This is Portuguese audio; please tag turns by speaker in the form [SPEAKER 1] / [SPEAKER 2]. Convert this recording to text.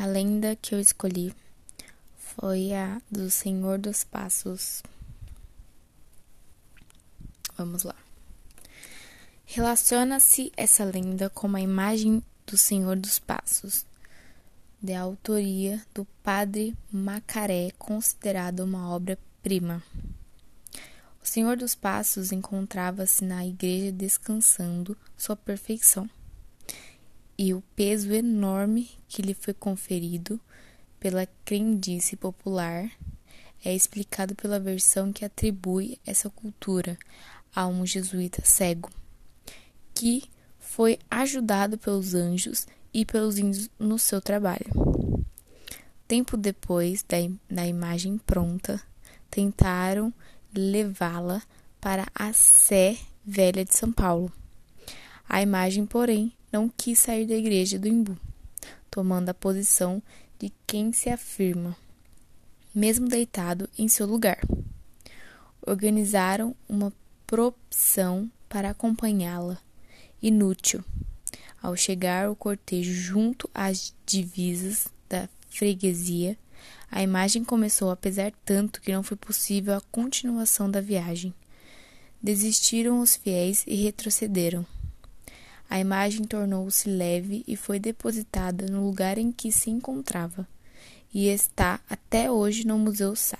[SPEAKER 1] A lenda que eu escolhi foi a do Senhor dos Passos. Vamos lá. Relaciona-se essa lenda com a imagem do Senhor dos Passos, de autoria do padre Macaré, considerada uma obra-prima. O Senhor dos Passos encontrava-se na igreja descansando sua perfeição e o peso enorme que lhe foi conferido pela crendice popular é explicado pela versão que atribui essa cultura a um jesuíta cego, que foi ajudado pelos anjos e pelos índios no seu trabalho. Tempo depois da, da imagem pronta, tentaram levá-la para a Sé Velha de São Paulo. A imagem, porém, não quis sair da igreja do Imbu, tomando a posição de quem se afirma, mesmo deitado em seu lugar. Organizaram uma propção para acompanhá-la, inútil. Ao chegar o cortejo junto às divisas da freguesia, a imagem começou a pesar tanto que não foi possível a continuação da viagem. Desistiram os fiéis e retrocederam. A imagem tornou-se leve e foi depositada no lugar em que se encontrava, e está até hoje no Museu Sá.